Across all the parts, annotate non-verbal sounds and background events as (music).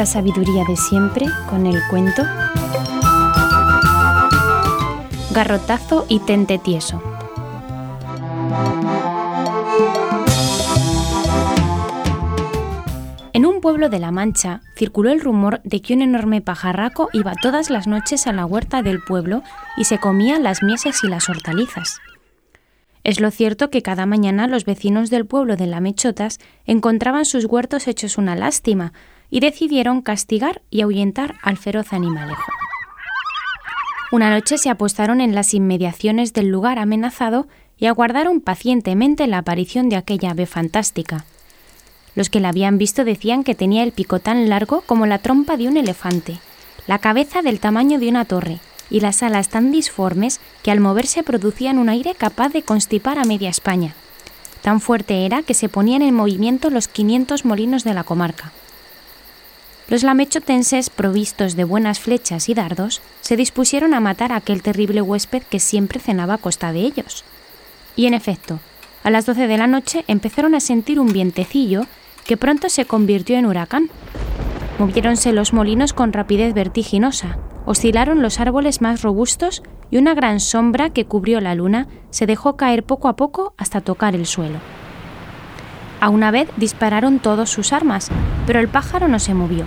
La sabiduría de siempre con el cuento. Garrotazo y tente tieso. En un pueblo de La Mancha circuló el rumor de que un enorme pajarraco iba todas las noches a la huerta del pueblo y se comía las mieses y las hortalizas. Es lo cierto que cada mañana los vecinos del pueblo de La Mechotas encontraban sus huertos hechos una lástima y decidieron castigar y ahuyentar al feroz animalejo. Una noche se apostaron en las inmediaciones del lugar amenazado y aguardaron pacientemente la aparición de aquella ave fantástica. Los que la habían visto decían que tenía el pico tan largo como la trompa de un elefante, la cabeza del tamaño de una torre y las alas tan disformes que al moverse producían un aire capaz de constipar a media España. Tan fuerte era que se ponían en movimiento los 500 molinos de la comarca. Los lamechotenses, provistos de buenas flechas y dardos, se dispusieron a matar a aquel terrible huésped que siempre cenaba a costa de ellos. Y en efecto, a las doce de la noche empezaron a sentir un vientecillo que pronto se convirtió en huracán. Moviéronse los molinos con rapidez vertiginosa, oscilaron los árboles más robustos y una gran sombra que cubrió la luna se dejó caer poco a poco hasta tocar el suelo. A una vez dispararon todos sus armas, pero el pájaro no se movió.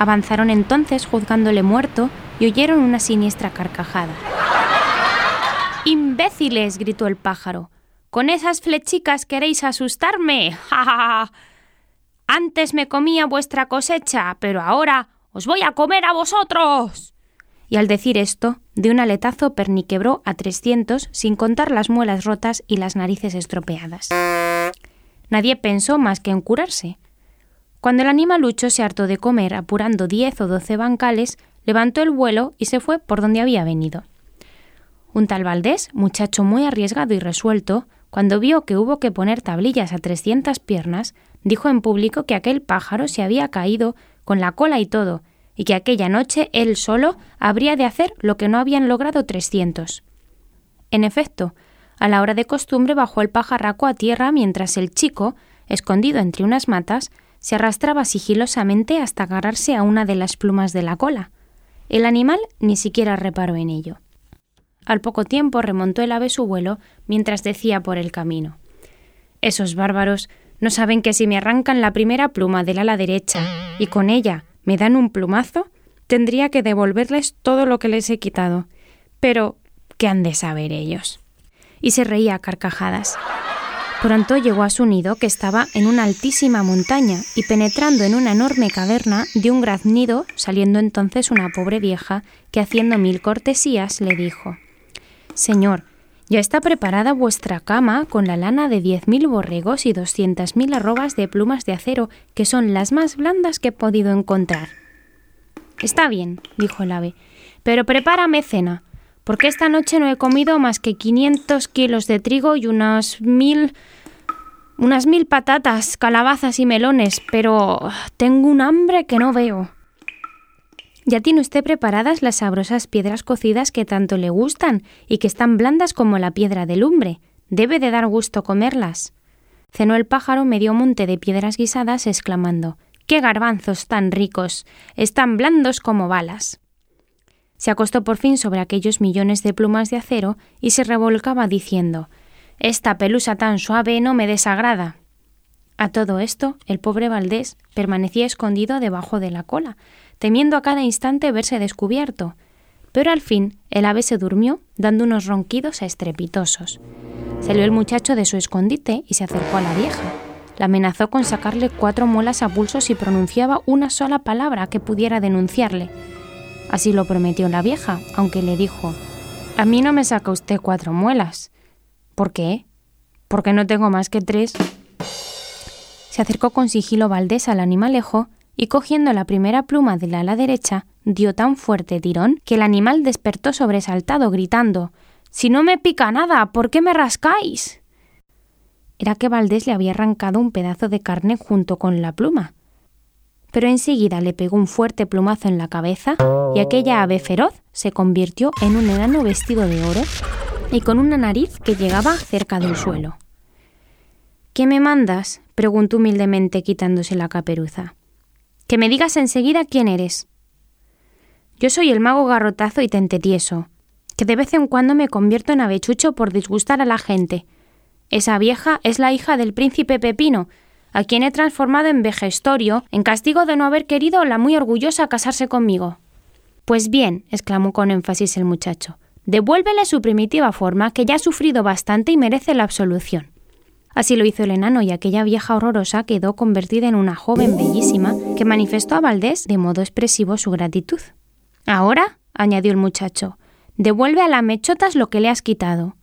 Avanzaron entonces juzgándole muerto y oyeron una siniestra carcajada. ¡Imbéciles! gritó el pájaro. Con esas flechicas queréis asustarme. (laughs) ¡Ja, ja, ja! Antes me comía vuestra cosecha, pero ahora os voy a comer a vosotros. Y al decir esto, de un aletazo perniquebró a trescientos sin contar las muelas rotas y las narices estropeadas. Nadie pensó más que en curarse. Cuando el animalucho se hartó de comer apurando diez o doce bancales, levantó el vuelo y se fue por donde había venido. Un tal Valdés, muchacho muy arriesgado y resuelto, cuando vio que hubo que poner tablillas a trescientas piernas, dijo en público que aquel pájaro se había caído con la cola y todo, y que aquella noche él solo habría de hacer lo que no habían logrado trescientos. En efecto, a la hora de costumbre bajó el pajarraco a tierra mientras el chico, escondido entre unas matas, se arrastraba sigilosamente hasta agarrarse a una de las plumas de la cola. El animal ni siquiera reparó en ello. Al poco tiempo remontó el ave su vuelo mientras decía por el camino Esos bárbaros ¿No saben que si me arrancan la primera pluma del ala derecha y con ella me dan un plumazo, tendría que devolverles todo lo que les he quitado? Pero, ¿qué han de saber ellos? Y se reía a carcajadas. Pronto llegó a su nido, que estaba en una altísima montaña, y penetrando en una enorme caverna, dio un graznido, saliendo entonces una pobre vieja, que haciendo mil cortesías le dijo Señor, ya está preparada vuestra cama con la lana de diez mil borregos y doscientas mil arrobas de plumas de acero, que son las más blandas que he podido encontrar. Está bien, dijo el ave, pero prepárame cena, porque esta noche no he comido más que quinientos kilos de trigo y unas mil unas mil patatas, calabazas y melones, pero tengo un hambre que no veo. Ya tiene usted preparadas las sabrosas piedras cocidas que tanto le gustan y que están blandas como la piedra de lumbre. Debe de dar gusto comerlas. Cenó el pájaro medio monte de piedras guisadas, exclamando ¡Qué garbanzos tan ricos! Están blandos como balas. Se acostó por fin sobre aquellos millones de plumas de acero y se revolcaba diciendo Esta pelusa tan suave no me desagrada. A todo esto, el pobre Valdés permanecía escondido debajo de la cola, temiendo a cada instante verse descubierto. Pero al fin el ave se durmió, dando unos ronquidos estrepitosos. Salió el muchacho de su escondite y se acercó a la vieja. La amenazó con sacarle cuatro muelas a pulso si pronunciaba una sola palabra que pudiera denunciarle. Así lo prometió la vieja, aunque le dijo A mí no me saca usted cuatro muelas. ¿Por qué? Porque no tengo más que tres. Se acercó con sigilo Valdés al animalejo y cogiendo la primera pluma del ala derecha, dio tan fuerte tirón que el animal despertó sobresaltado, gritando Si no me pica nada, ¿por qué me rascáis? Era que Valdés le había arrancado un pedazo de carne junto con la pluma. Pero enseguida le pegó un fuerte plumazo en la cabeza y aquella ave feroz se convirtió en un enano vestido de oro y con una nariz que llegaba cerca del suelo. ¿Qué me mandas? preguntó humildemente quitándose la caperuza. Que me digas enseguida quién eres. Yo soy el mago garrotazo y tentetieso, que de vez en cuando me convierto en avechucho por disgustar a la gente. Esa vieja es la hija del príncipe Pepino, a quien he transformado en vejestorio en castigo de no haber querido la muy orgullosa casarse conmigo. Pues bien, exclamó con énfasis el muchacho, devuélvele su primitiva forma, que ya ha sufrido bastante y merece la absolución. Así lo hizo el enano y aquella vieja horrorosa quedó convertida en una joven bellísima que manifestó a Valdés de modo expresivo su gratitud. Ahora, añadió el muchacho, devuelve a la mechotas lo que le has quitado.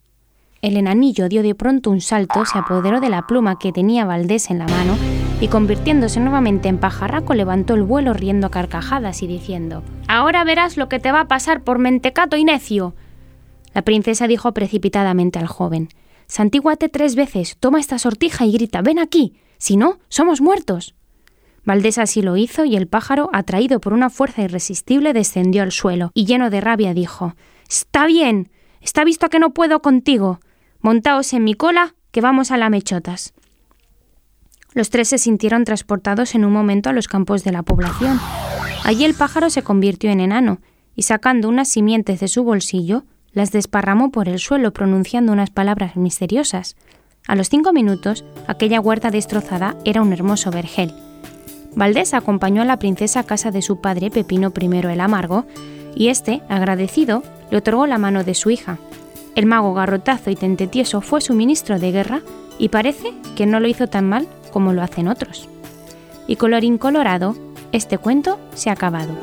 El enanillo dio de pronto un salto, se apoderó de la pluma que tenía Valdés en la mano y convirtiéndose nuevamente en pajarraco levantó el vuelo riendo a carcajadas y diciendo Ahora verás lo que te va a pasar por mentecato y necio. La princesa dijo precipitadamente al joven Santíguate tres veces, toma esta sortija y grita Ven aquí. Si no, somos muertos. Valdés así lo hizo y el pájaro, atraído por una fuerza irresistible, descendió al suelo y lleno de rabia dijo Está bien. Está visto que no puedo contigo. Montaos en mi cola, que vamos a la mechotas. Los tres se sintieron transportados en un momento a los campos de la población. Allí el pájaro se convirtió en enano, y sacando unas simientes de su bolsillo, las desparramó por el suelo pronunciando unas palabras misteriosas. A los cinco minutos, aquella huerta destrozada era un hermoso vergel. Valdés acompañó a la princesa a casa de su padre Pepino I el Amargo, y éste, agradecido, le otorgó la mano de su hija, el mago garrotazo y tentetieso fue su ministro de guerra y parece que no lo hizo tan mal como lo hacen otros. Y colorín colorado, este cuento se ha acabado.